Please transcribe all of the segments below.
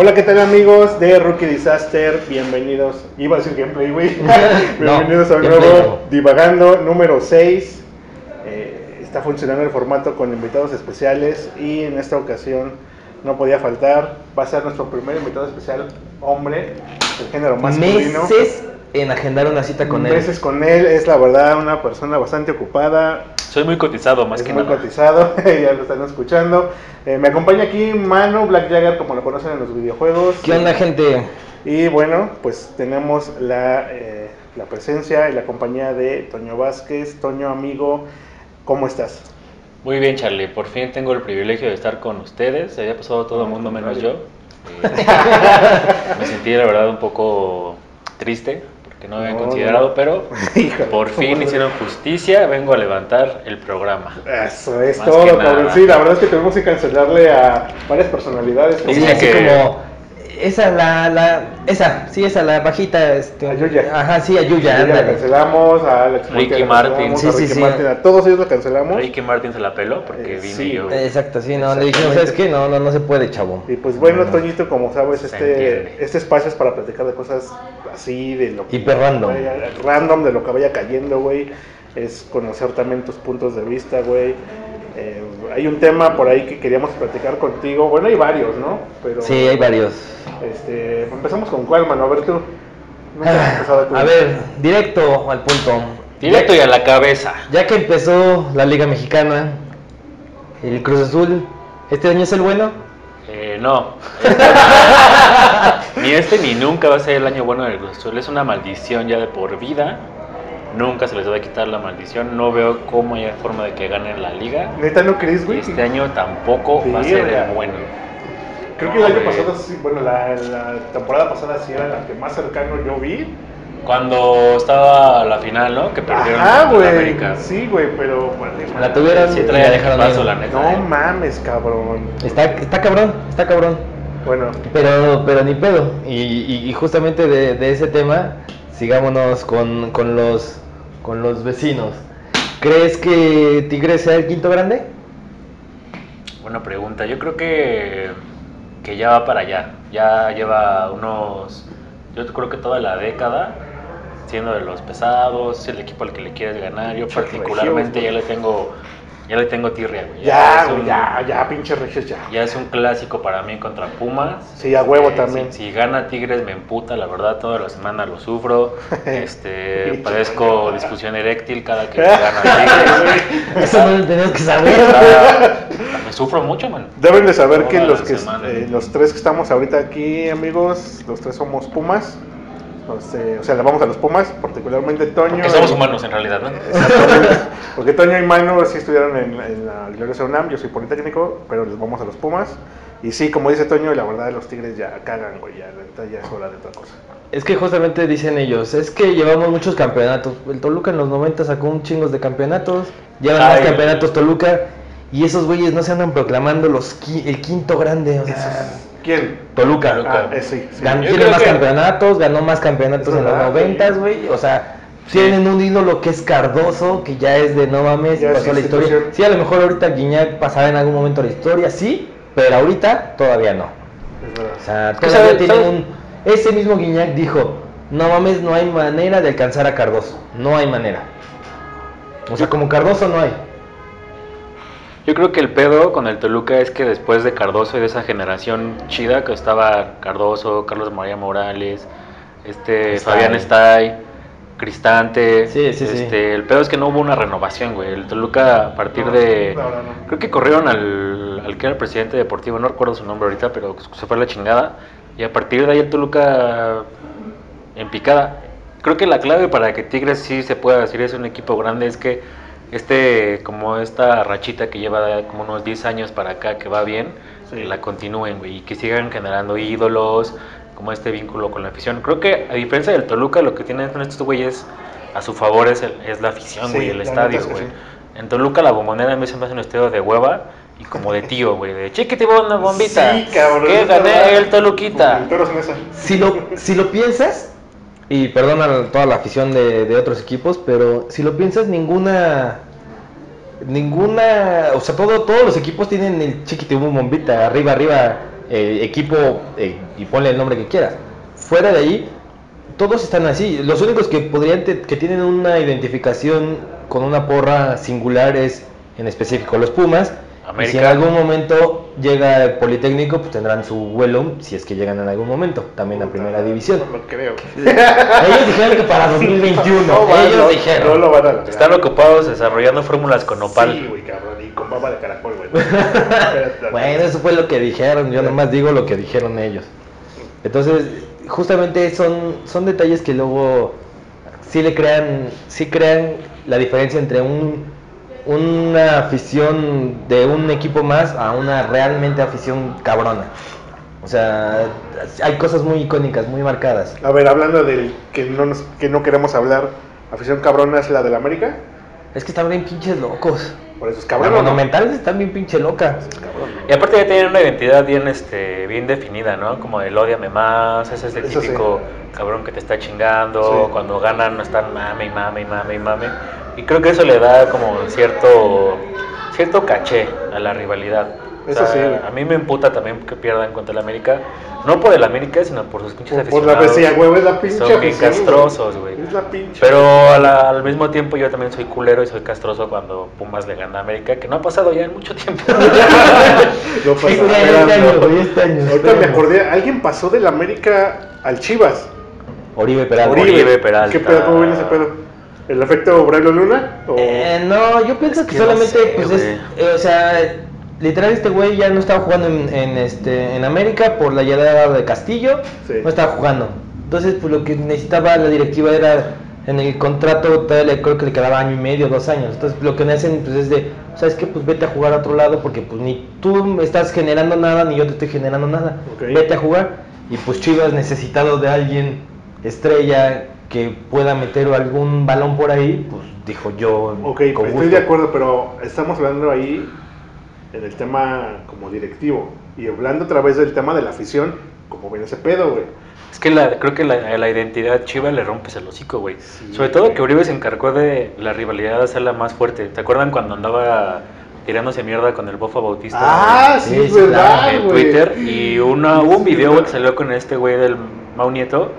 Hola, ¿qué tal amigos de Rookie Disaster? Bienvenidos, iba a decir gameplay, güey. Bienvenidos No, a un gameplay nuevo Divagando número 6. Eh, está funcionando el formato con invitados especiales y en esta ocasión no podía faltar. Va a ser nuestro primer invitado especial, hombre, del género masculino. Meses en agendar una cita con él. Meses con él, es la verdad una persona bastante ocupada, Soy muy cotizado, más es que muy nada. cotizado, ya lo están escuchando. Eh, me acompaña aquí Manu Black Jagger, como lo conocen en los videojuegos. ¿Qué onda, gente? Y bueno, pues tenemos la, eh, la presencia y la compañía de Toño Vázquez. Toño, amigo, ¿cómo estás? Muy bien, Charlie. Por fin tengo el privilegio de estar con ustedes. Se había pasado todo el mundo menos yo. Eh, me sentí, la verdad, un poco triste porque no habían No, considerado, no. pero Híjole, por fin ¿cómo hicieron justicia. Vengo a levantar el programa. Eso es Más todo, que cabrón. Sí, la verdad es que tuvimos que cancelarle a varias personalidades. Dice así que- como. Esa, la, la. Esa, sí, esa, la bajita. Este, A Yuya. Ajá, sí, a Yuya, Ya la cancelamos, a Alex Ricky Monte la Martin. Sí, a sí, Ricky sí. Martin, a todos ellos lo cancelamos. Ricky Martin se la peló porque Eh, vine sí, yo. Exacto, sí, no, le dijimos, ¿sabes qué? No, no, no se puede, chavo. Y pues bueno, No. Toñito, como sabes, este, entiende. este espacio es para platicar de cosas así, de lo que Hiper random. vaya- random, de lo que vaya cayendo, güey. Es conocer también tus puntos de vista, güey. Eh, hay un tema por ahí que queríamos platicar contigo. Bueno, hay varios, ¿no? Pero, Sí, hay varios. Este, empezamos con cuál, mano. A ver tú. Empezado tú. A ver, directo al punto. Directo y a la cabeza. Ya que empezó la Liga Mexicana, el Cruz Azul, ¿este año es el bueno? Eh, no. ni este ni nunca va a ser el año bueno del Cruz Azul. Es una maldición ya de por vida. Nunca se les va a quitar la maldición. No veo cómo haya forma de que ganen la liga. ¿Neta no crees, Y güey? este año tampoco va a ser el bueno. Creo que el año pasado, sí, bueno, la, la temporada pasada sí era la que más cercano yo vi. Cuando estaba la final, ¿no? Que perdieron Ajá, güey. América. Sí, güey, pero. vale, La tuvieron Sí traía la dejaron ir. la neta. No eh. mames, cabrón. Está, está cabrón, está cabrón. Bueno, Pero, pero ni pedo. Y, y- y justamente de, de ese tema, sigámonos con, con los con los vecinos. ¿Crees que Tigres sea el quinto grande? Buena pregunta. Yo creo que, que ya va para allá. Ya lleva unos. Yo creo que toda la década siendo de los pesados, es el equipo al que le quieres ganar. Yo particularmente ya regios, le tengo. Ya le tengo tirria, güey. ya, güey, un- ya, ya, pinche regios, ya. Ya es un clásico para mí contra Pumas. Sí, a huevo Eh, también. Si, si gana Tigres me emputa, la verdad, toda la semana lo sufro. Este, padezco discusión eréctil cada que gana Tigres. Eso no lo tenías que saber. Está- me sufro mucho, man. Deben de saber que los que semana. eh, los tres que estamos ahorita aquí, amigos, los tres somos Pumas. O sea, le vamos a los Pumas, particularmente Toño. Que somos y- humanos en realidad, ¿no? Exactamente. Porque Toño y Manu sí estudiaron en, en la gloriosa UNAM, yo soy Politécnico, pero les vamos a los Pumas. Y sí, como dice Toño, la verdad los Tigres ya cagan, güey, ya, la neta ya es hora de otra cosa. Es que justamente dicen ellos, es que llevamos muchos campeonatos. El Toluca en los 90 sacó un chingos de campeonatos, llevan más campeonatos Toluca, y esos güeyes no se andan proclamando los qui- el quinto grande. O sea, ¿Quién? Toluca. Toluca. Ah, eh, sí, sí. Gan- Yo tiene más que- campeonatos, ganó más campeonatos Es en los noventas, güey. O sea, Sí. tienen un ídolo que es Cardoso, que ya es de no mames, Ya pasó la historia. Sí, a lo mejor ahorita Guiñac pasará en algún momento la historia, sí, pero ahorita todavía no. Es verdad. O sea, ¿Qué todavía sabe- tiene sabe? un... Ese mismo Guiñac dijo, no mames, no hay manera de alcanzar a Cardoso. No hay manera. O sea, como Cardoso no hay. Yo creo que el pedo con el Toluca es que después de Cardoso y de esa generación chida que estaba Cardoso, Carlos María Morales, este. Fabián Estay, Cristante, Sí, sí, sí. este, el pedo es que no hubo una renovación, güey. El Toluca a partir de No, no, no. creo que corrieron al, al que era el presidente deportivo, no recuerdo su nombre ahorita, pero se fue a la chingada y a partir de ahí el Toluca en picada. Creo que la clave para que Tigres sí se pueda decir es un equipo grande es que este como esta rachita que lleva como unos 10 años para acá que va bien, Sí. la continúen, güey, y que sigan generando ídolos, como este vínculo con la afición. Creo que a diferencia del Toluca, lo que tienen con estos güeyes a su favor es, el- es la afición, Sí, güey, el estadio, neta es que güey. sí. En Toluca la bombonera a mí se me hace un estadio de hueva y como de tío, güey, de chiquiti una bombita. Sí, cabrón. que gané el Toluquita. El Nesa. Si lo, si lo piensas, y perdona toda la afición de, de otros equipos, pero si lo piensas, ninguna. Ninguna. O sea, todo, todos los equipos tienen el chiquitibum bombita, arriba, arriba, eh, equipo, eh, y ponle el nombre que quieras. Fuera de ahí, todos están así. Los únicos que podrían te- que tienen una identificación con una porra singular es en específico los Pumas. América. si en algún momento llega el Politécnico, pues tendrán su vuelo, si es que llegan en algún momento, también a primera división. No lo creo. Ellos dijeron que para 2021, No, va, ellos no, dijeron. No lo van a lograr. Están ocupados desarrollando fórmulas con opal. Sí, güey, cabrón. Y con baba de caracol, güey. Bueno, eso fue lo que dijeron, yo nomás digo lo que dijeron ellos. Entonces, justamente son, son detalles que luego sí le crean, sí crean la diferencia entre un, una afición de un equipo más a una realmente afición cabrona. O sea, hay cosas muy icónicas, muy marcadas. A ver, hablando del que no, nos, que no queremos hablar, afición cabrona es la del América. Es que están bien pinches locos. Por eso es cabrón. ¿o no? monumental están bien pinche loca. Cabrón. Y aparte ya tienen una identidad bien, este, bien definida, ¿no? Como el odiame más, ese es el Eso sí. típico cabrón que te está chingando, Sí. cuando ganan están mame y mame y mame y mame. Y creo que eso le da como cierto, cierto caché a la rivalidad. O Eso sea, sí, güey. A mí me emputa también que pierdan contra el América, no por el América, sino por sus pinches Por, por la aficionados. vecina, güey, es la pinche Son bien castrosos, güey. Es la pinche. Pero a la- al mismo tiempo yo también soy culero y soy castroso cuando Pumas le gana a América, que no ha pasado ya en mucho tiempo. No pasa Sí, este este Ahorita me espérame. acordé, alguien pasó del América al Chivas. Oribe Peralta. Oribe. Oribe Peralta. ¿Qué pedo? ¿Cómo viene ese pedo? ¿El efecto Braulio Luna? ¿O... Eh, no, yo pienso que, que no solamente, sé, pues es, eh, o sea, literal este güey ya no estaba jugando en, en, este, en América por la llegada de Castillo, Sí. no estaba jugando. Entonces, pues lo que necesitaba la directiva era, en el contrato todavía creo que le quedaba año y medio, dos años. Entonces, lo que me hacen, pues es de, ¿sabes qué? Pues vete a jugar a otro lado porque pues ni tú estás generando nada, ni yo te estoy generando nada. Vete a jugar. Y pues Chivas necesitado de alguien estrella que pueda meter algún balón por ahí, pues dijo yo. Ok, con estoy de acuerdo, pero estamos hablando ahí en el tema como directivo. Y hablando a través del tema de la afición, como viene ese pedo, güey. Es que la, creo que la, la identidad chiva le rompes el hocico, güey. Sí, Sobre todo que Uribe se encargó de la rivalidad de hacerla más fuerte. ¿Te acuerdan cuando andaba tirándose mierda con el Bofa Bautista? Ah, sí, es verdad, en. Twitter y una, hubo un video que salió con este güey del Mau Nieto.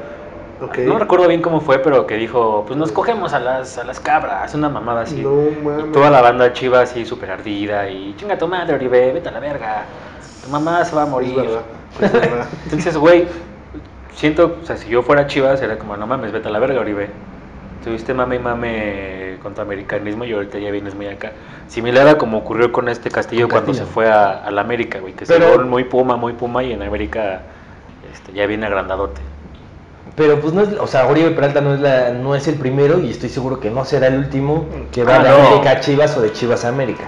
No recuerdo bien cómo fue, pero que dijo, pues nos cogemos a las, a las cabras, una mamada así. No Y mames. toda la banda chiva así súper ardida y chinga tu madre, Oribe, vete a la verga. Tu mamá se va a Es morir. verdad, es verdad. Entonces, güey, siento, o sea, si yo fuera Chivas, era como, no mames, vete a la verga, Oribe. Tuviste mame y mame con tu americanismo y ahorita ya vienes muy acá. Similar a como ocurrió con este Castillo Con cuando Castillo. se fue a, a la América, güey, que se fue muy puma, muy puma y en América este, ya viene agrandadote. Pero pues no es, o sea, Oribe Peralta no es la, no es el primero y estoy seguro que no será el último que va Ah, de no. América a Chivas o de Chivas a América.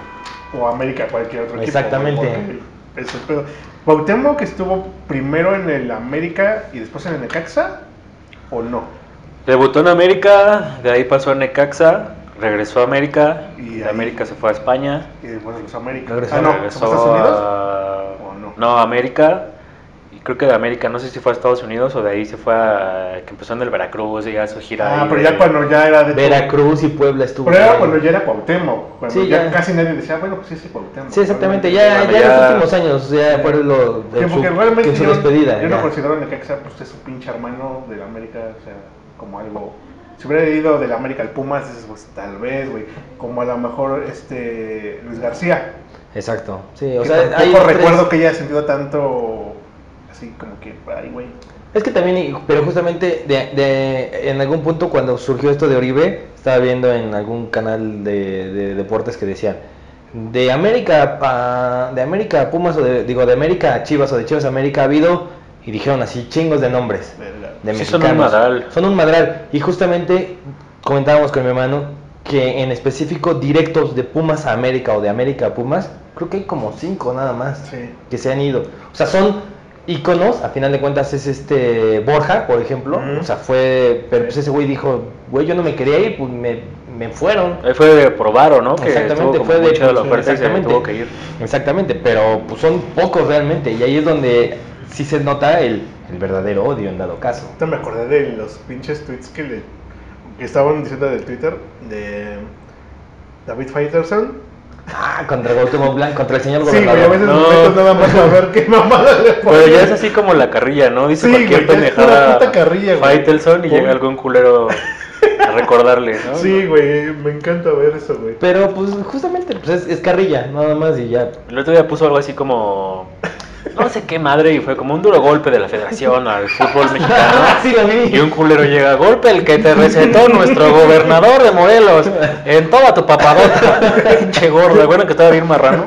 O América, cualquier otro equipo. Exactamente. porque Es el pedo. Cuauhtémoc que estuvo primero en el América y después en el Necaxa, ¿o no? Debutó en América, de ahí pasó a Necaxa, regresó a América, Y de ahí- América se fue a España. Y después de los América. Regresó- ah, no, ¿se regresó a Estados Unidos? a... ¿O no? No, a América. Creo que de América, no sé si fue a Estados Unidos o de ahí se fue a... que empezó en el Veracruz y ya su gira. Ah, pero de- ya cuando ya era de Veracruz y Puebla estuvo. Pero era cuando ya era Cuauhtémoc, cuando Sí, ya, ya. casi nadie decía, bueno, pues sí, es Cuauhtémoc. Sí, exactamente, ya, ya en los últimos años, ya fue lo en su, realmente en su yo, despedida. yo ya. no considero a Necaxa, pues es su pinche hermano de la América, o sea, como algo... Si hubiera ido de la América al Pumas, dices, pues tal vez, güey, como a lo mejor este Luis García. Exacto, sí, o que sea, hay tres- recuerdo que haya sentido tanto, así como que, ay, güey. Es que también, pero justamente de, de- en algún punto cuando surgió esto de Oribe, estaba viendo en algún canal de, de deportes que decían, de América a, de América a Pumas, o de, digo, de América a Chivas o de Chivas a América ha habido, y dijeron así, chingos de nombres. de Sí, son mexicanos. un madral. Son un madral. Y justamente comentábamos con mi hermano que en específico directos de Pumas a América o de América a Pumas, creo que hay como cinco nada más Sí. que se han ido. O sea, son íconos, a final de cuentas es este Borja, por ejemplo. O sea, fue, pero pues ese güey dijo, güey, yo no me quería ir, pues me, me fueron. Ahí fue de probar, ¿no? Que Exactamente, fue de- la oferta y se exactamente. tuvo que ir. Exactamente, pero pues son pocos realmente. Y ahí es donde sí se nota el, el verdadero odio en dado caso. Me acordé de los pinches tweets que le que estaban diciendo de Twitter de David Faitelson Ah, contra Cuauhtémoc Blanco, contra el señor Sí, güey, a gobernador. veces No. nada más a ver qué mamada le Pero ponen. ya es así como la carrilla, ¿no? Dice Sí, cualquier pendejada. puta carrilla, güey. Faitelson y llega algún culero a recordarle, ¿no? Sí, güey, me encanta ver eso, güey. Pero pues justamente pues, es, es carrilla, nada más y ya. El otro día puso algo así como. No sé qué madre, y fue como un duro golpe de la federación al fútbol mexicano. sí, lo vi. Y un culero llega, golpe el que te recetó nuestro gobernador de Morelos en toda tu papadota. Pinche gordo, bueno que estaba bien marrano.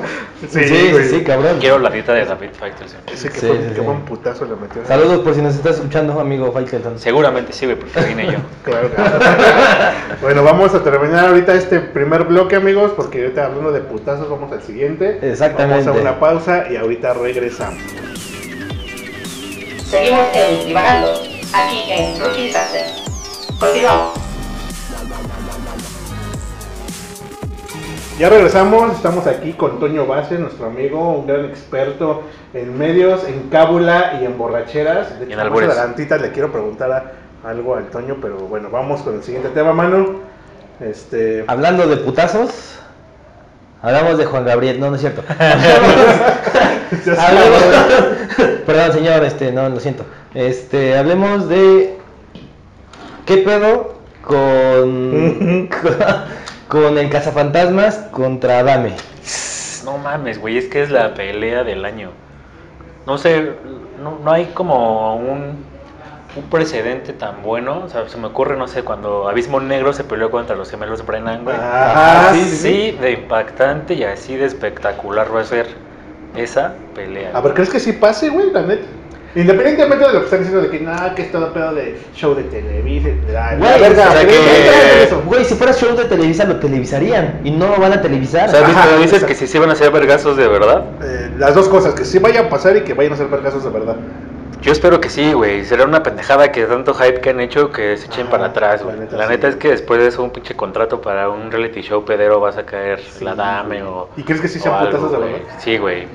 Sí, sí, güey. sí, cabrón. Quiero la dieta de David Faitelson. Ese que Sí, fue, sí, qué sí. buen putazo le metió. Saludos por si nos estás escuchando, amigo Faitelson. Seguramente sí, güey, porque vine yo. Claro. bueno, vamos a terminar ahorita este primer bloque, amigos, porque ahorita hablando de putazos, vamos al siguiente. Exactamente. Vamos a una pausa y ahorita regresamos. Seguimos en Divagando, aquí en Rookie Disaster. Continuamos. Ya regresamos, estamos aquí con Toño Vázquez, nuestro amigo, un gran experto en medios, en cábula y en borracheras. De Y en hecho, más albures. adelantita le quiero preguntar a- algo al Toño, pero bueno, vamos con el siguiente tema, Manu. Este, Hablando de putazos, hablamos de Juan Gabriel, no, no es cierto. Hablemos- Perdón, señor, este, no, lo siento. Este, hablemos de qué pedo con con el cazafantasmas contra Adame. No mames, güey, es que es la pelea del año. No sé, no, no hay como un, un precedente tan bueno. O sea, se me ocurre, no sé, cuando Abismo Negro se peleó contra los gemelos Brennan, güey. Ajá, sí, sí, sí, Así de impactante y así de espectacular va a ser esa pelea. A ver, ¿crees que sí pase, güey, la neta? Independientemente de lo que están diciendo de que nada, que es todo pedo de show de Televisa, Güey, verga, o sea ¿crees que- que entra en eso? Güey, si fuera show de Televisa lo televisarían y no lo van a televisar. O sea, ¿viste? Ajá, dices exacto. que sí se van a hacer vergazos de verdad. Eh, las dos cosas, que sí vayan a pasar y que vayan a ser vergazos de verdad. Yo espero que sí, güey. Será una pendejada que tanto hype que han hecho que se echen Ajá, para atrás, güey. la neta La sí. neta es que después de eso, un pinche contrato para un reality show pedero vas a caer la dame o. ¿Y crees que sí sean putazos de verdad? Sí, güey.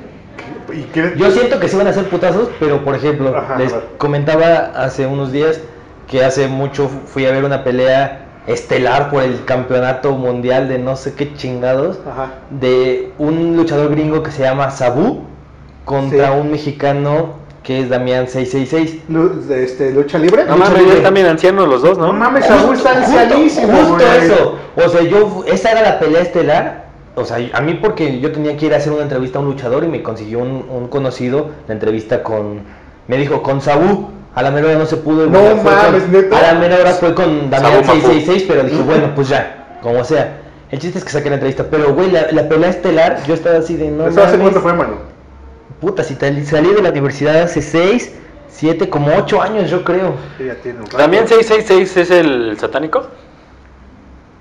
¿Y crees- Yo siento que sí van a ser putazos, pero por ejemplo, Ajá, les comentaba hace unos días que hace mucho fu- fui a ver una pelea estelar por el campeonato mundial de no sé qué chingados Ajá. de un luchador gringo que se llama Sabu contra Sí. un mexicano que es Damián 666. Lu- de este, ¿Lucha libre? No mames, ya están bien ancianos los dos, ¿no? No mames, Saúl está Justo- ancianísimo, justo güey. eso. O sea, yo esa era la pelea estelar. O sea, a mí porque yo tenía que ir a hacer una entrevista a un luchador y me consiguió un, un conocido la entrevista con me dijo con Sabu. A la mera hora no se pudo. No mames, con- ¿neta? A la mera hora fue con Damián Sabu Mapu. 666, pero dije, bueno, pues ya, como sea. El chiste es que saqué la entrevista, pero güey, la, la pelea estelar, yo estaba así de no ¿Eso hace cuánto fue, mano? Puta, si tal- salí de la universidad hace 6, 7, como 8 años yo creo. Sí, ya tiene un. ¿También 666 es el satánico?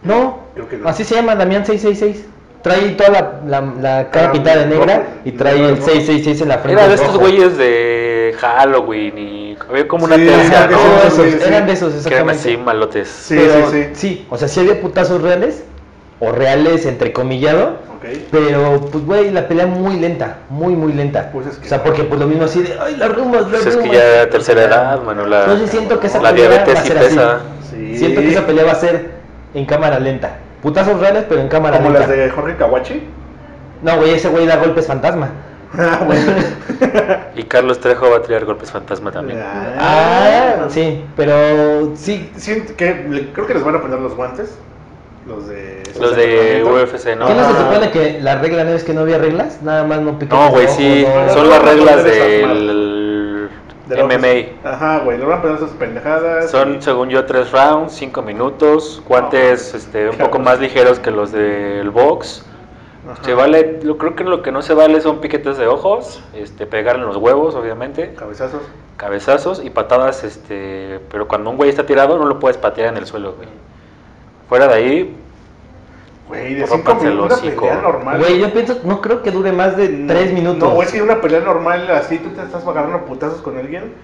No, Creo que no. así se llama Damián 666. Trae toda la, la, la cara Ah, pintada de negra rojo. y trae el rojo. 666 en la frente. Era de estos güeyes de Halloween y había como una Sí, tercia, ¿no? güeyes, sí. eran de esos, Que eran exactamente. así malotes. Sí, Pero, sí, sí. o sea, sí había putazos reales, o reales entrecomillado, Ok. pero pues güey, la pelea muy lenta, muy muy lenta. Pues es que- o sea, porque pues lo mismo así de, ay, las rumas, las Pues es que rumas". ya tercera edad, mano, la, Entonces siento que esa la pelea diabetes va a sí ser así. pesa. Sí. Siento que esa pelea va a ser en cámara lenta. Putazos reales, pero en cámara Como lenta. las de Jorge Kawachi. No, güey, ese güey da golpes fantasma. Ah, bueno. Y Carlos Trejo va a tirar golpes fantasma también. Ah, sí, pero sí. Siento que le- creo que les van a poner los guantes. Los de. Los de UFC, ¿no? ¿Qué no se supone que la regla no es que no había reglas? Nada más no piques No, güey, sí, no- son no, las no, reglas no, no, del de MMA. Ajá, güey, le van a poner esas pendejadas. Son, según yo, tres rounds, cinco minutos, guantes este, un poco más ligeros que los del box. Ajá. Se vale, yo creo que lo que no se vale son piquetes de ojos, este, pegar en los huevos, obviamente, Cabezazos. cabezazos y patadas, este, pero cuando un güey está tirado no lo puedes patear en el suelo, güey. Fuera de ahí, Güey, de Rómpanse 5 el minutos una pelea normal. Güey, yo pienso, no creo que dure más de tres minutos. No, güey, es que una pelea normal así, tú te estás agarrando putazos con alguien.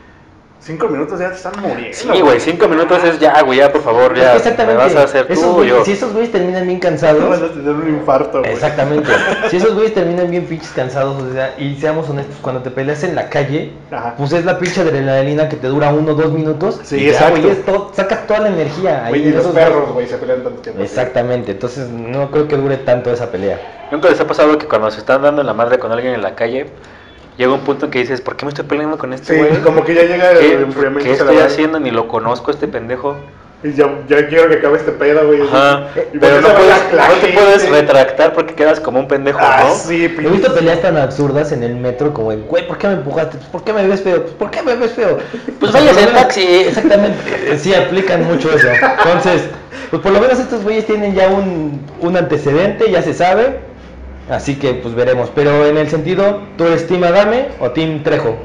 Cinco minutos ya te están muriendo. Sí, güey, cinco minutos es ya, güey, ya, por favor, ya. Exactamente. ¿Me vas a hacer Esos tú o güeyes- yo? Si esos güeyes terminan bien cansados. vas a tener un infarto, güey. Exactamente. Si esos güeyes terminan bien pinches cansados, o sea, y seamos honestos, cuando te peleas en la calle, Ajá. pues es la pinche adrenalina que te dura uno o dos minutos. Sí, y ya, exacto. güey, es todo- sacas toda la energía ahí. Güey, y en los esos- perros, güey, se pelean tanto tiempo. Exactamente, entonces no creo que dure tanto esa pelea. ¿Nunca les ha pasado que cuando se están dando en la madre con alguien en la calle, llega un punto en que dices, ¿por qué me estoy peleando con este Sí, güey? como que ya llega el ¿Qué, enfriamiento ¿Qué estoy haciendo? Ni lo conozco este pendejo. Y ya, ya quiero que acabe este pedo, güey. Ajá. Y Pero no, puedes, no te puedes retractar porque quedas como un pendejo, Ah, ¿no? sí, He visto peleas tan absurdas en el metro como, de, güey, ¿por qué me empujaste? ¿Por qué me ves feo? Pues, ¿Por qué me ves feo? Pues váyase en taxi. Exactamente, sí, aplican mucho eso. Entonces, pues por lo menos estos güeyes tienen ya un, un antecedente, ya se sabe. Así que, pues veremos. Pero en el sentido, ¿tú eres Team Adame o Team Trejo?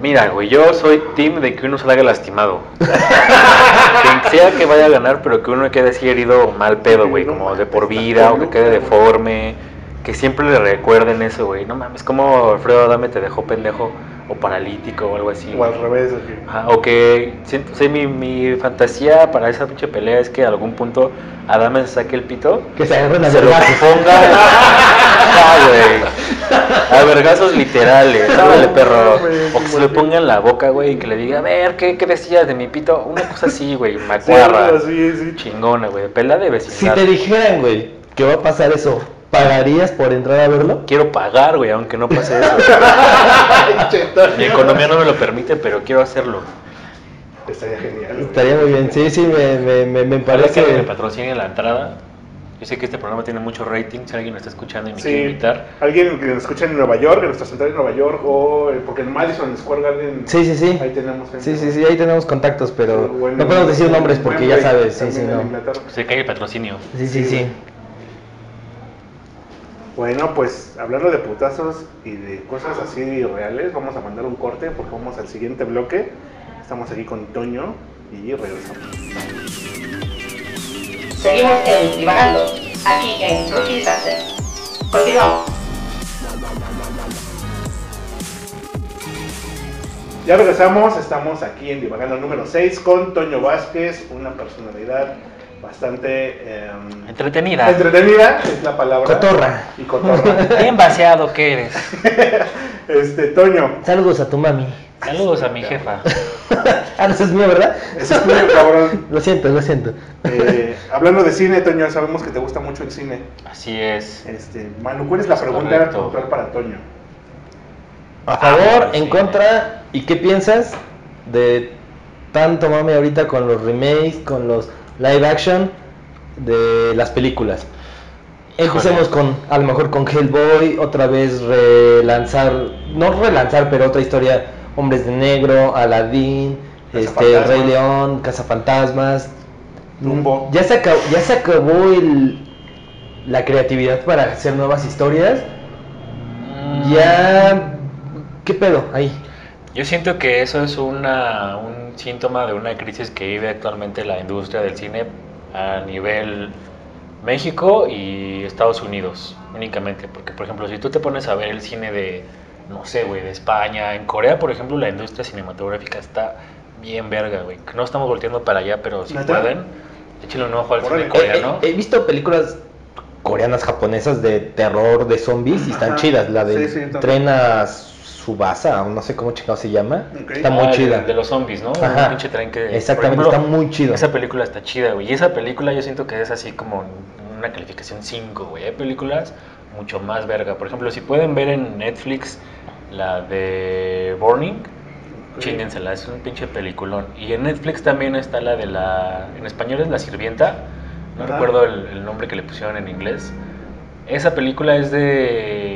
Mira, güey, yo soy team de que uno salga lastimado. Quien sea que vaya a ganar, pero que uno quede así herido mal pedo, güey, como de por vida, o que quede deforme. Que siempre le recuerden eso, güey. No mames, como Alfredo Adame te dejó pendejo o paralítico o algo así. O al revés, así. Ajá, o que siento, sí, mi, mi fantasía para esa pinche pelea es que a algún punto Adame se saque el pito, Que se agarren a se lo ponga. Ah, güey. A vergazos literales. Dale, perro. O que se lo ponga en la boca, güey, y que le diga, a ver, ¿qué, qué decías de mi pito? Una cosa así, güey, Sí, macuarra. así, sí. Chingona, güey. Pelea de Si vecindad. te dijeran, güey, que va a pasar eso, ¿pagarías por entrar a verlo? Quiero pagar, güey, aunque no pase eso. Mi economía no me lo permite, pero quiero hacerlo. Estaría genial. Estaría muy bien, sí, sí, me, me, me, me Parece que me patrocine la entrada. Yo sé que este programa tiene mucho rating. Si alguien lo está escuchando y me quiere Sí, invitar, alguien que nos escuche en Nueva York, en nuestra central en Nueva York, o eh, porque en Madison Square Garden. Sí, sí, sí. Ahí tenemos gente. Sí, sí, sí, ahí tenemos contactos, pero Bueno, no podemos decir nombres porque ya sabes, sí, sí, no. Se cae el patrocinio. Sí, sí, sí. Bueno, pues hablando de putazos y de cosas así reales, vamos a mandar un corte porque vamos al siguiente bloque. Estamos aquí con Toño y regresamos. Seguimos en Divagando, aquí en Rookie Sunset. Continuamos. Ya regresamos, estamos aquí en Divagando número 6 con Toño Vázquez, una personalidad bastante em, Entretenida. entretenida, es la palabra. Cotorra. Y cotorra. Bien vaciado que eres. este, Toño, Saludos a tu mami. Saludos a mi jefa. ah, no, eso es mío, ¿verdad? ese es tuyo, cabrón. Lo siento, lo siento. Eh, hablando de cine, Toño, sabemos que te gusta mucho el cine. Así es. Este, Manu, ¿cuál es la Es pregunta puntual para Toño? A favor, sí. en contra, ¿y qué piensas de tanto mame ahorita con los remakes, con los live action de las películas? Empecemos con, a lo mejor con Hellboy, otra vez relanzar, no relanzar, pero otra historia, Hombres de Negro, Aladdin, este. Rey León, Cazafantasmas. Dumbo. Ya se acabó, ya se acabó el, la creatividad para hacer nuevas historias. Ya, ¿qué pedo ahí? Yo siento que eso es una, un síntoma de una crisis que vive actualmente la industria del cine a nivel México y Estados Unidos únicamente. Porque, por ejemplo, si tú te pones a ver el cine de, no sé, güey, de España, en Corea, por ejemplo, la industria cinematográfica está bien verga, güey. No estamos volteando para allá, pero si pueden, échenle un ojo al cine coreano. He, he- he visto películas coreanas, japonesas de terror, de zombies y están Ajá. chidas. La de Sí, sí, también. Subasa, no sé cómo chingado se llama. Ok. Está muy Ah, de- chida. De, los zombies, ¿no? Ajá. Un pinche tren que. Exactamente, ejemplo, está muy chido. Esa película está chida, güey. Y esa película yo siento que es así como una calificación 5, güey. Hay películas mucho más verga. Por ejemplo, si pueden ver en Netflix la de Burning, Ok. chíngensela, es un pinche peliculón. Y en Netflix también está la de la. En español es La Sirvienta. No Ajá. recuerdo el, el nombre que le pusieron en inglés. Esa película es de.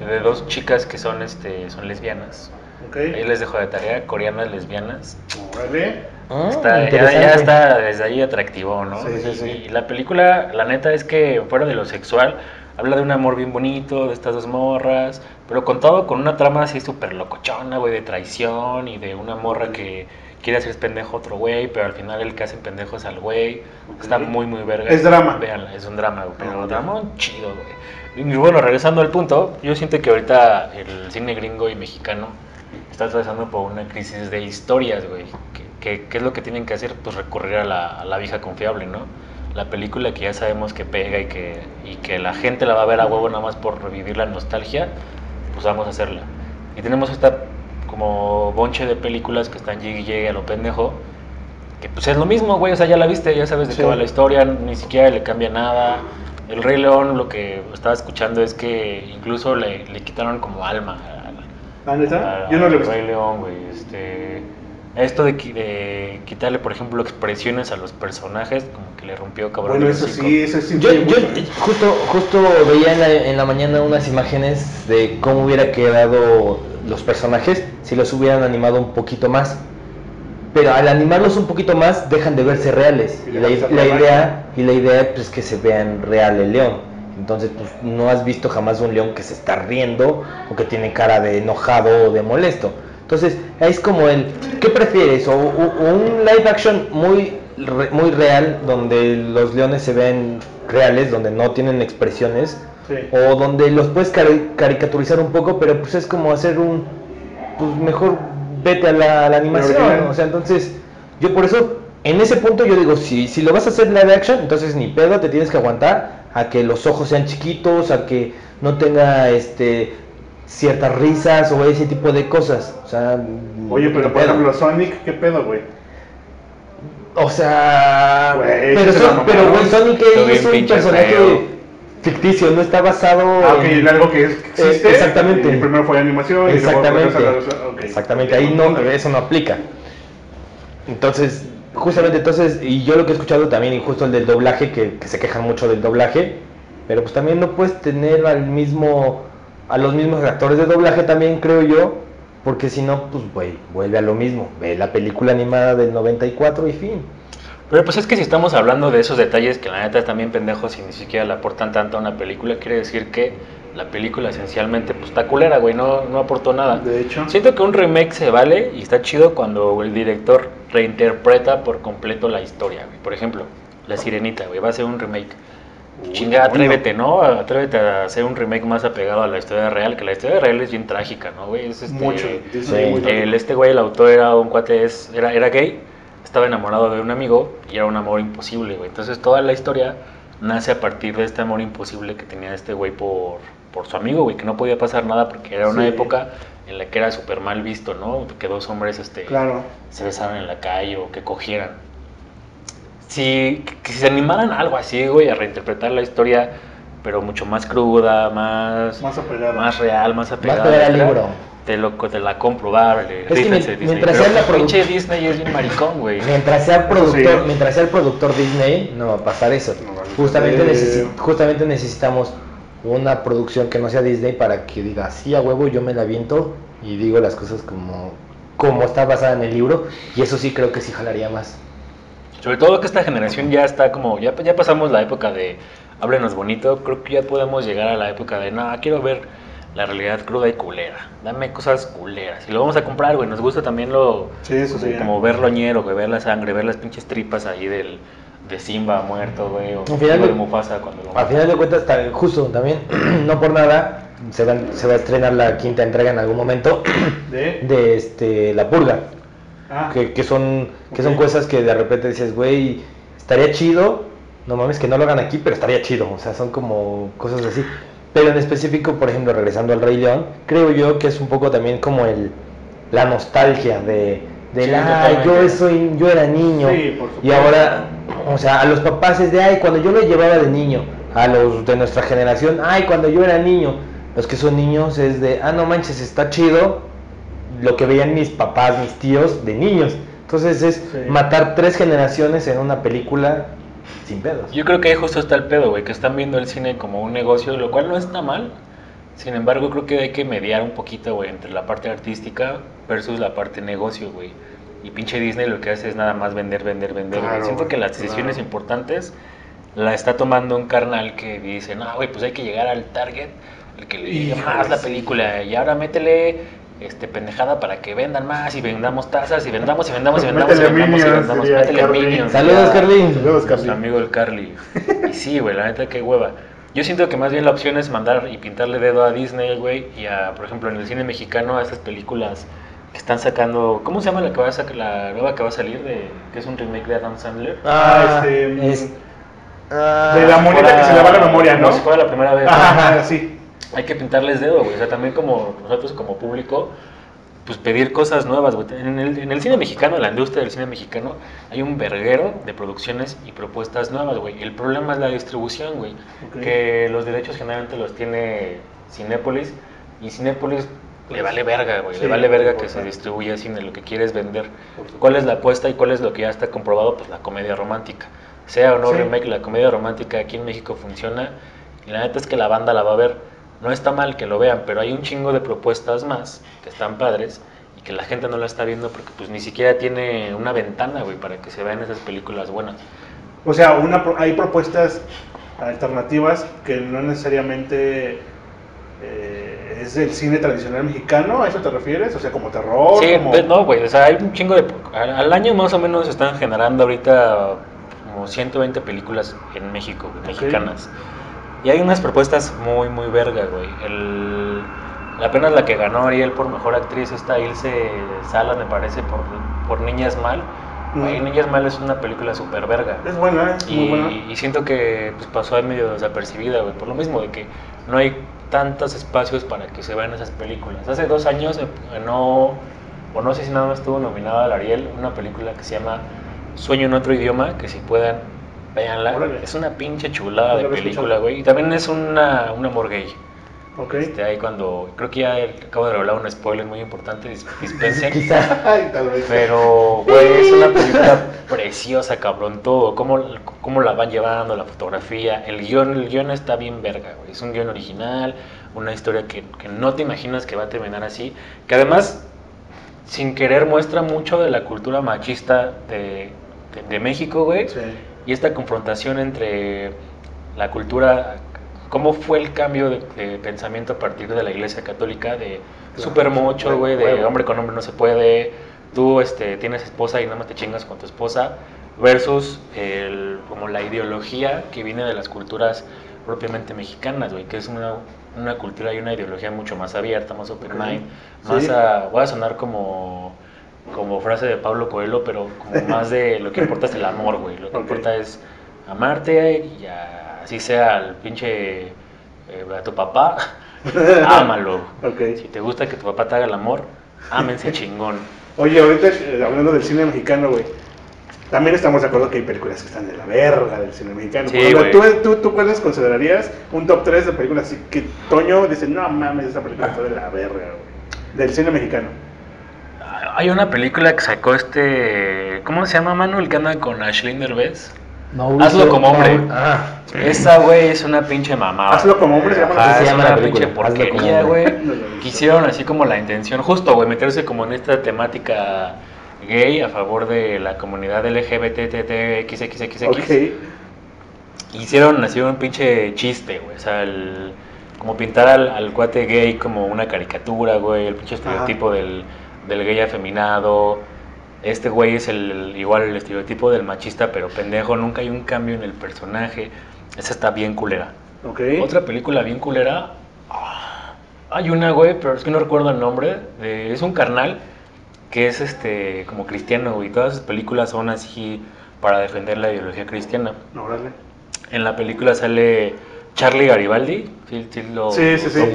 De dos chicas que son este son lesbianas. Ok. Ahí les dejo de tarea, coreanas lesbianas. Órale. Ah, Está, ya, está desde ahí atractivo, ¿no? Sí, sí, Y- sí. Y la película, la neta es que fuera de lo sexual, habla de un amor bien bonito, de estas dos morras, pero contado con una trama así súper locochona, güey, de traición y de una morra que quiere hacer pendejo otro güey, pero al final el que hace pendejo es al güey. Está Ok. muy, muy verga. Es drama. Véanla, es un drama, güey, pero drama chido, güey. Y bueno, regresando al punto, yo siento que ahorita el cine gringo y mexicano está atravesando por una crisis de historias, güey. ¿Qué, qué, qué es lo que tienen que hacer? Pues recurrir a la, a la vieja confiable, ¿no? La película que ya sabemos que pega y que, y que la gente la va a ver a huevo nada más por revivir la nostalgia, pues vamos a hacerla. Y tenemos esta como bonche de películas que están llegue y llegue a lo pendejo, que pues es lo mismo, güey, o sea, ya la viste, ya sabes de Sí. qué va la historia, ni siquiera le cambia nada. El Rey León, lo que estaba escuchando es que incluso le, le quitaron como alma a- ¿La neta? a- Yo no lo. Rey León, güey. Este, esto de, de quitarle, por ejemplo, expresiones a los personajes, como que le rompió cabrón. Bueno, eso sí, eso sí. Yo, yo justo, justo veía en la, en la mañana unas imágenes de cómo hubiera quedado los personajes si los hubieran animado un poquito más. Pero al animarlos un poquito más dejan de verse reales. Y la, idea, y la idea pues, es que se vean real el león. Entonces pues, no has visto jamás un león que se está riendo o que tiene cara de enojado o de molesto. Entonces es como el, ¿qué prefieres? ¿O, o- o un live action muy, re- muy real donde los leones se ven reales, donde no tienen expresiones? Sí. O donde los puedes cari- caricaturizar un poco, pero pues es como hacer un, pues mejor vete a la, a la animación. O sea, entonces yo por eso, en ese punto yo digo, si, si lo vas a hacer live action, entonces ni pedo, te tienes que aguantar a que los ojos sean chiquitos, a que no tenga este ciertas risas o ese tipo de cosas. O sea, Oye, pero por ejemplo, Sonic, ¿qué pedo, güey? O sea, pero, se son- pero güey, Sonic es un personaje feo. Ficticio, no está basado Ah, ok, en- algo que existe. Eh, exactamente. Y primero fue animación. y luego Exactamente. Exactamente, ahí no, eso no aplica. Entonces, justamente entonces, y yo lo que he escuchado también, y justo el del doblaje, que, que se quejan mucho del doblaje, pero pues también no puedes tener al mismo, a los mismos actores de doblaje también, creo yo, porque si no, pues güey, vuelve a lo mismo, ve la película animada del 94 y fin. Pero pues es que si estamos hablando de esos detalles que la neta están bien pendejos y ni siquiera le aportan tanto a una película, quiere decir que la película esencialmente pues está culera, güey, no, no aportó nada. De hecho. Siento que un remake se vale y está chido cuando el director reinterpreta por completo la historia, güey. Por ejemplo, La Sirenita, güey, va a ser un remake. Uy, Chinga, atrévete, ¿no? Atrévete a hacer un remake más apegado a la historia real, que la historia real es bien trágica, ¿no, güey? Es este, Mucho. Sí. El, este güey, el autor era un cuate, es, era, era gay, estaba enamorado de un amigo y era un amor imposible, güey. Entonces toda la historia nace a partir de este amor imposible que tenía este güey por, por su amigo, güey, que no podía pasar nada porque era una Sí. época en la que era súper mal visto, ¿no? Que dos hombres este, Claro. se besaran en la calle o que cogieran. Si, que si se animaran a algo así, güey, a reinterpretar la historia, pero mucho más cruda, más, Más apegada. más real, más apegada. pegada al etcétera, libro. Te, lo, te la compro, vale. rífense, mi- mientras Pero sea la produ- pinche Disney es bien maricón, güey. Mientras sea productor, sí. mientras sea el productor Disney, no va a pasar eso. No justamente, suceder. necesi- justamente necesitamos una producción que no sea Disney para que diga, sí, a huevo, yo me la viento y digo las cosas como, como está basada en el libro. Y eso sí creo que sí jalaría más. Sobre todo que esta generación ya está como, ya, ya pasamos la época de háblenos bonito, creo que ya podemos llegar a la época de, no, quiero ver la realidad cruda y culera, dame cosas culeras. Y lo vamos a comprar, güey, nos gusta también lo, Sí, eso sí. como ver lo ñero, güey, ver la sangre, ver las pinches tripas ahí del, de Simba muerto, güey, o Al final de de- Mufasa cuando lo Al final de cuentas, ta- justo también, no por nada, se, van- se va a estrenar la quinta entrega en algún momento ¿De? de este La Purga. Ah, que, que son que son cosas que de repente dices, güey, estaría chido, no mames que no lo hagan aquí, pero estaría chido, o sea, son como cosas así. Pero en específico, por ejemplo, regresando al Rey León, creo yo que es un poco también como el la nostalgia de de Sí, la, "Ay, yo soy yo era niño Sí, por y ahora, o sea, a los papás es de, ay, cuando yo lo llevaba de niño, a los de nuestra generación, ay, cuando yo era niño, los que son niños es de, ah, no manches, está chido, lo que veían mis papás, mis tíos de niños. Entonces es Sí. matar tres generaciones en una película sin pedos. Yo creo que ahí justo está el pedo, güey, que están viendo el cine como un negocio, lo cual no está mal. Sin embargo, creo que hay que mediar un poquito, güey, entre la parte artística versus la parte negocio, güey. Y pinche Disney lo que hace es nada más vender, vender, vender. güey. Claro, Siento que las claro. decisiones importantes la está tomando un carnal que dice, no, güey, pues hay que llegar al target, el que le diga más la película. Y ahora métele este pendejada para que vendan más y vendamos tazas y vendamos y vendamos y vendamos y vendamos y vendamos. Métele. Minions. Saludos. Carly. Saludos, Carly. amigo el Carly. Y sí, güey, la neta, qué hueva. Yo siento que más bien la opción es mandar y pintarle dedo a Disney, güey, y a, por ejemplo, en el cine mexicano, a esas películas que están sacando. ¿Cómo se llama la que va a sacar, la nueva que va a salir de que es un remake de Adam Sandler? Ah, este, es- ah, de la moneda que se le va la memoria, ¿no? Como si fuera la primera vez. Ajá, sí. Hay que pintarles dedo, güey. O sea, también como nosotros como público, pues pedir cosas nuevas, güey. En el, en el cine mexicano, en la industria del cine mexicano, hay un verguero de producciones y propuestas nuevas, güey. El problema es la distribución, güey. Ok. Que los derechos generalmente los tiene Cinépolis y Cinépolis le vale verga, güey. Sí, le vale verga que se distribuya cine, lo que quieres vender. ¿Cuál es la apuesta y cuál es lo que ya está comprobado? Pues la comedia romántica. Sea o no Sí. remake, la comedia romántica aquí en México funciona. Y la neta es que la banda la va a ver. No está mal que lo vean, pero hay un chingo de propuestas más que están padres y que la gente no la está viendo porque pues ni siquiera tiene una ventana, güey, para que se vean esas películas buenas. O sea, una, hay propuestas alternativas que no necesariamente eh, es del cine tradicional mexicano, ¿a eso te refieres? O sea, como terror, Sí, como... pues, no, güey, o sea, hay un chingo de... Al, al año más o menos están generando ahorita como 120 películas en México, mexicanas. Y hay unas propuestas muy, muy verga, güey. El, apenas la que ganó Ariel por Mejor Actriz, esta Ilse Salas, me parece, por, por Niñas Mal. Güey, Mm. Niñas Mal es una película súper verga. Es buena, muy Y, buena. y siento que pues, pasó ahí medio desapercibida, güey, por lo mismo de que no hay tantos espacios para que se vean esas películas. Hace dos años eh, ganó, o no sé si nada más estuvo nominada al Ariel, una película que se llama Sueño en otro idioma, que si puedan, Órale. Es una pinche chulada de película, güey. Y también es una, un amor gay. Ok. Este, ahí cuando, creo que ya acabo de revelar un spoiler muy importante, dis- dispensen. Quizá. Tal vez. Pero, güey, es una película preciosa, cabrón, todo. Cómo, cómo la van llevando, la fotografía. El guion, el guion está bien verga, güey. Es un guion original, una historia que, que no te imaginas que va a terminar así. Que además, sin querer, muestra mucho de la cultura machista de, de, de México, güey. Sí. Y esta confrontación entre la cultura, cómo fue el cambio de, de pensamiento a partir de la iglesia católica, de Claro. super mocho, güey, de huevo. hombre con hombre no se puede, tú este, tienes esposa y nada más te chingas con tu esposa, versus el, como la ideología que viene de las culturas propiamente mexicanas, güey, que es una, una cultura y una ideología mucho más abierta, más open mind, más Sí. a, voy a sonar como como frase de Pablo Coelho, pero como más de lo que importa es el amor, güey. Lo que Ok. importa es amarte y a- así sea al pinche eh, a tu papá, ámalo. Ok. Si te gusta que tu papá te haga el amor, ámense chingón. Oye, ahorita eh, hablando del cine mexicano, güey. También estamos de acuerdo que hay películas que están de la verga del cine mexicano. Sí, Por ejemplo, güey. ¿tú, tú, tú cuáles considerarías un top 3 de películas así que Toño dice, no mames, esa película está de la verga, güey? Del cine mexicano. Hay una película que sacó este, ¿cómo se llama Manuel que anda con Ashley Derbez? Mauricio- Hazlo como hombre. Ah, Esa, güey, es una pinche mamada. Hazlo como hombre, se llama así se es llama una película, pinche porquería, güey. No. Quisieron así como la intención, justo, güey, meterse como en esta temática gay a favor de la comunidad LGBTTXXXX. Ok. Hicieron así un pinche chiste, güey. O sea, el- como pintar al, al cuate gay como una caricatura, güey. El pinche estereotipo del, del gay afeminado. Este güey es el, igual el estereotipo del machista, pero pendejo. Nunca hay un cambio en el personaje. Esa está bien culera. Ok. Otra película bien culera. ah, Hay una, güey, pero es que no recuerdo el nombre. de- es un carnal que es este como cristiano, güey. Todas sus películas son así para defender la ideología cristiana. No. En la película sale Charlie Garibaldi, ¿sí, sí lo Sí, sí, lo sí.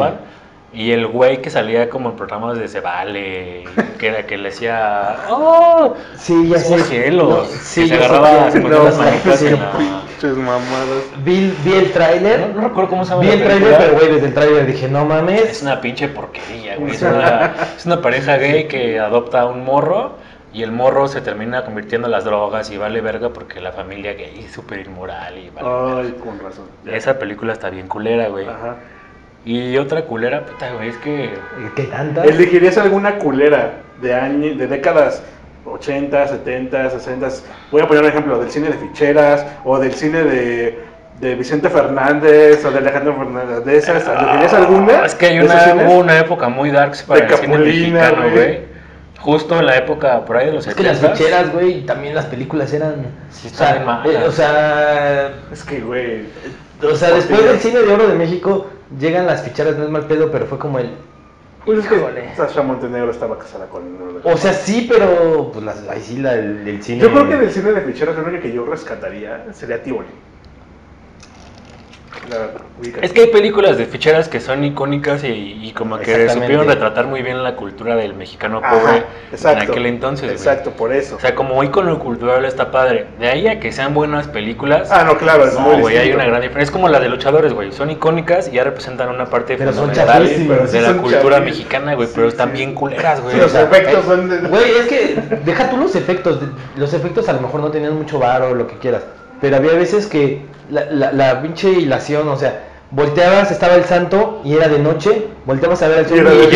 Y el güey que salía como en programas de Se Vale, que era que le decía, ¡Oh! sí, ya sé. ¡Oh, cielos! No, que sí, se ya sé agarraba, que- se ponía no, las manitas sí. en la... Mamadas. Vi, vi el tráiler. No, no recuerdo cómo se llama Vi el tráiler, pero güey, desde el tráiler dije, no Es mames. una pinche porquería, güey. Es una, es una pareja gay que adopta a un morro y el morro se termina convirtiendo en las drogas y vale verga porque la familia gay es súper inmoral y vale Ay, verga. con razón. Esa película está bien culera, güey. Ajá. Y otra culera, puta, güey, es que... ¿Qué tanta? ¿Elegirías alguna culera de años, de décadas 80, 70, 60? Voy a poner un ejemplo del cine de ficheras o del cine de, de Vicente Fernández o de Alejandro Fernández. ¿De esas? ¿Elegirías alguna? Ah, Es que hay una, hubo una época muy darks para De el cine Capulina, mexicano, güey. güey. Justo en la época por ahí de los Es que las 70s. ficheras, güey, y también las películas eran. Sí, o sea, eh, o sea, Es que, güey. O sea, después del cine de oro de México llegan las ficheras, no es mal pedo, pero fue como el. Pues es que Híjole. Sasha Montenegro estaba casada con uno de- O sea, sí, pero pues las, ahí sí la del, del cine. Yo creo que del cine de ficheros la única que yo rescataría sería Tivoli. La. Es que hay películas de ficheras que son icónicas y, y como que supieron retratar muy bien la cultura del mexicano Ajá, pobre exacto. en aquel entonces. güey. Exacto, por eso. O sea, como icono cultural está padre. De ahí a que sean buenas películas. Ah, no, claro, es no, muy güey, hay una gran diferencia. Es como la de luchadores, güey. Son icónicas y ya representan una parte Pero son fundamental sí de la son cultura mexicana, güey. Sí, pero sí. están bien culeras, güey. Los O sea, efectos son de... Güey, es que deja tú los efectos. Los efectos a lo mejor no tenían mucho varo o lo que quieras. Pero había veces que la, la, la pinche hilación, o sea, volteabas, estaba el santo y era de noche, volteabas a ver al era y.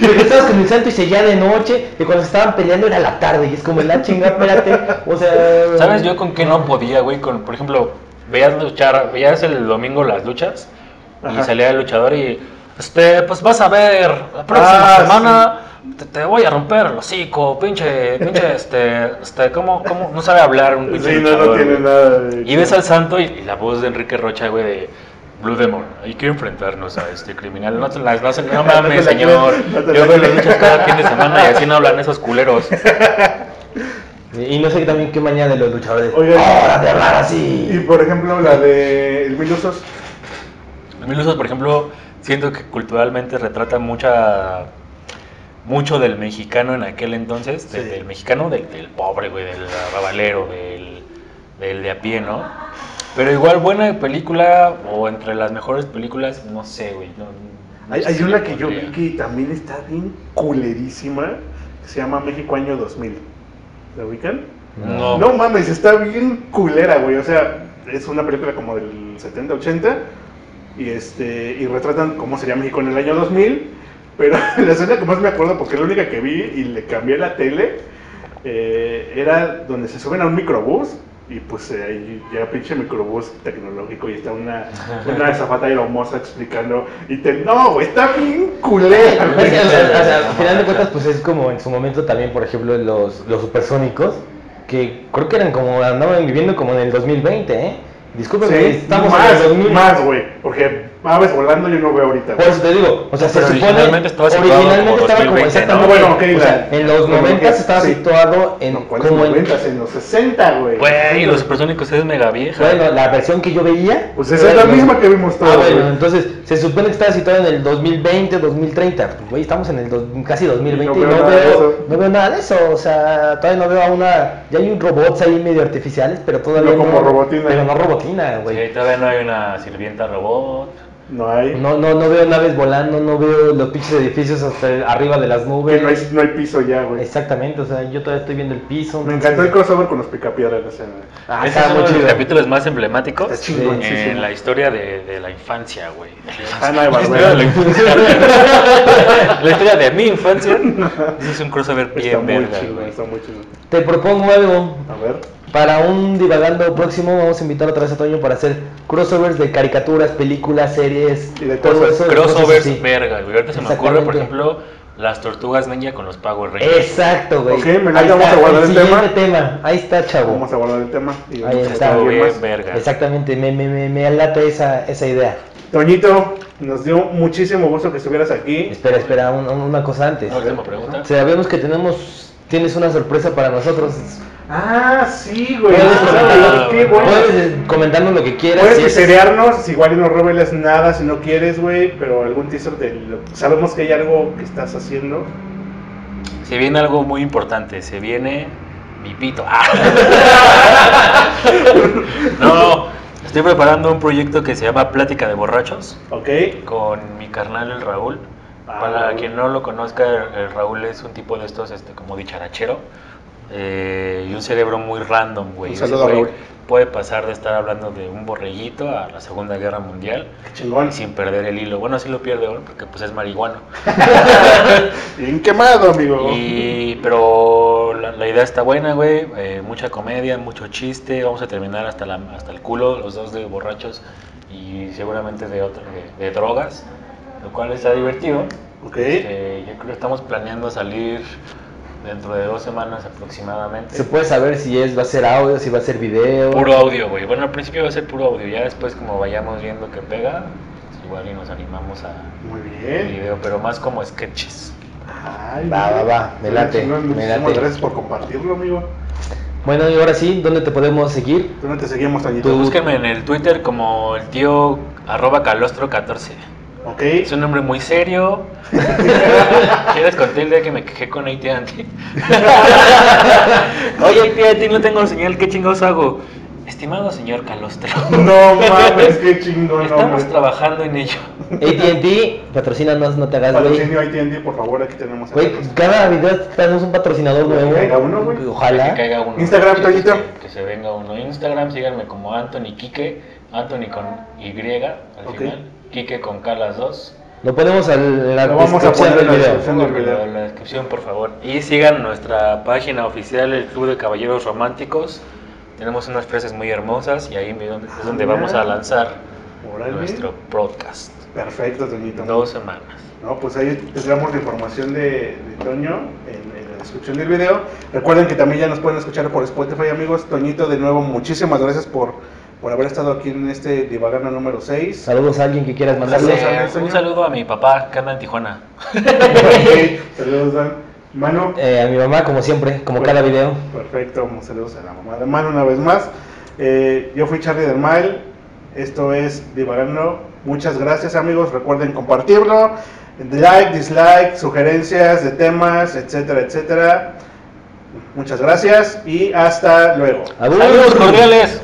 Y regresabas con el santo y seguía de noche, y cuando se estaban peleando era la tarde, y es como la chinga, espérate. O sea. ¿Sabes yo con qué no podía, güey? Con, por ejemplo, veías luchar, veías el domingo las luchas y salía el luchador y, este, pues vas a ver, la próxima Ah, semana te, te voy a romper el hocico, pinche, pinche, este, este, ¿cómo, cómo? No sabe hablar un pinche Sí, no, luchador, no tiene güey. nada de... Y ves al santo y, y la voz de Enrique Rocha, güey, de Blue Demon. Hay que enfrentarnos a este criminal. No, te las- no, se- no No te mames, señor. no te Yo veo las luchas cada fin de semana y así no hablan esos culeros. Y no sé también qué mañana de los luchadores. ¡Ahora de hablar Y por ejemplo, la de El Mil Usos. Mil Usos, por ejemplo, siento que culturalmente retrata mucha mucho del mexicano en aquel entonces, del, Sí. del mexicano, del, del pobre, güey, del arrabalero, del, del de a pie, ¿no? Pero igual buena película, o entre las mejores películas, no sé, güey. no- no Hay, hay una que yo vi que también está bien culerísima, que se llama México Año 2000. ¿La ubican? No. No mames, está bien culera, güey. O sea, es una película como del 70-80 y este y retratan cómo sería México en el año 2000. Pero la escena que más me acuerdo, porque es la única que vi y le cambié la tele, eh, era donde se suben a un microbús y pues eh, ahí ya pinche microbús tecnológico y está una, una zafata hermosa explicando y te no, güey, está bien culera. Al final de cuentas, pues es como en su momento también, por ejemplo, los, los supersónicos, que creo que eran como, andaban viviendo como en el 2020, ¿eh? Discúlpeme, Sí, estamos en más, el 2000. más, güey, porque aves volando yo no veo ahorita. Por eso te digo, o sea, se supone. originalmente estaba situado originalmente como estaba como 2020, ¿no? exactamente. Bueno, ok, o sea, en los bueno, 90 ok, estaba sí. situado en. No, ¿cuáles como en- 90? En los 60, güey. Güey, los supersónicos es mega vieja. Bueno, la versión que yo veía. Pues esa es la misma que vimos todos. Ah, bueno, entonces se supone que estaba situado en el 2020, 2030. Pues, güey, estamos en el dos- casi 2020 y no, veo nada de veo, eso. no veo nada de eso. O sea, todavía no veo a una. Ya hay un robots ahí medio artificiales, pero todavía No como robotina. Pero no robotina, güey. Sí, todavía no hay una sirvienta robot. No hay. No, no, no veo naves volando, no veo los pinches edificios hasta arriba de las que nubes. no, hay, no hay piso ya, güey. Exactamente, o sea, yo todavía estoy viendo el piso. Me encantó el crossover con los picapiedras. O sea, Ah, Ese está es uno de los capítulos más emblemáticos Está chingoncísimo. en la historia de, de la infancia, güey. Ana de La historia de la Barbera. infancia. La historia de mi infancia. Ese es un crossover bien chido. Te propongo algo. A ver. Para un divagando próximo vamos a invitar otra vez a Toño para hacer crossovers de caricaturas, películas, series Y de todo cosas. eso, de cosas Crossovers así. verga, güey. Ahorita se me ocurre, por ejemplo, las tortugas ninja con los Power Rangers. Exacto, güey. Ok, me Ahí vamos está, a guardar el siguiente tema. tema. Ahí está, chavo. Vamos a guardar el tema. Y Ahí vamos a está. bien más. verga. Exactamente, me, me, me, me alata esa, esa idea. Toñito, nos dio muchísimo gusto que estuvieras aquí. Espera, espera, un- un- una cosa antes. Última pregunta. Sabemos que tenemos, tienes una sorpresa para nosotros. Ah, sí, güey. Puedes, Ah, Qué bueno. puedes comentarnos lo que quieras. Puedes si es- cerearnos, igual y no reveles nada si no quieres, güey, pero algún teaser de lo Sabemos que hay algo que estás haciendo. Se viene algo muy importante. Se viene mi pito. Ah. No, estoy preparando un proyecto que se llama Plática de Borrachos. ¿Ok? con mi carnal el Raúl. Para Raúl. quien no lo conozca, el, el Raúl es un tipo de estos, este, como dicharachero. eh, y un cerebro muy random, güey. Un saludo a güey Raúl. Puede pasar de estar hablando de un borreguito a la Segunda Guerra Mundial Chingón. sin perder el hilo. Bueno, así lo pierde hoy porque pues es marihuano. Bien quemado, amigo. Y, pero la, la idea está buena, güey. eh, mucha comedia, mucho chiste. Vamos a terminar hasta, la, hasta el culo, los dos de borrachos y seguramente de, de, de drogas, lo cual está divertido. Ok. Este, yo creo que estamos planeando salir dentro de dos semanas aproximadamente. Se puede saber si es, va a ser audio, si va a ser video. Puro audio, güey. Bueno, al principio va a ser puro audio, ya después como vayamos viendo que pega, igual y nos animamos a Muy bien. video, pero más como sketches. Ay, Va, va, va, me late, chingón, me Muchísimas late. gracias por compartirlo, amigo. Bueno, y ahora sí, ¿dónde te podemos seguir? ¿Dónde te seguimos, Toñito? Tú- Búsquenme en el Twitter como el tío arroba calostro14. Ok. Es un nombre muy serio. ¿Qué les conté el día que me quejé con AT&T? Oye, AT&T, no tengo señal, ¿qué chingados hago? Estimado señor Calostro, No mames, qué chingón, estamos hombre. trabajando en ello. AT&T, patrocínanos, no te hagas, güey. Patrocinio AT&T, por favor, aquí tenemos. a Güey, cada video tenemos un patrocinador Que nuevo. caiga uno, güey. Ojalá. Que caiga uno. Instagram, Que- Toñito. Que, que se venga uno. Instagram, síganme como Anthony Quique. Anthony con Y al Ok. final. Quique con K las dos. Lo ponemos en la Lo vamos a descripción poner en del la video. descripción. del video. En la descripción, por favor. Y sigan nuestra página oficial, el Club de Caballeros Románticos. Tenemos unas frases muy hermosas y ahí es donde- Ah, vamos a lanzar Órale. nuestro podcast. Perfecto, Toñito. Dos semanas. No, pues ahí tendremos la información de, de Toño en, en la descripción del video. Recuerden que también ya nos pueden escuchar por Spotify, amigos. Toñito, de nuevo, muchísimas gracias por, por haber estado aquí en este Divagando número 6. Saludos a alguien que quieras mandarle. Saludos a- un saludo a mi papá que anda en Tijuana. Saludos, Dan. Manu. Eh, a mi mamá, como siempre, como cada video. Perfecto, saludos a la mamá de Manu una vez más. Eh, yo fui Charlie del Mal. Esto es Divagando. Muchas gracias, amigos. Recuerden compartirlo. Like, dislike, sugerencias de temas, etcétera, etcétera. Muchas gracias y hasta luego. Saludos cordiales.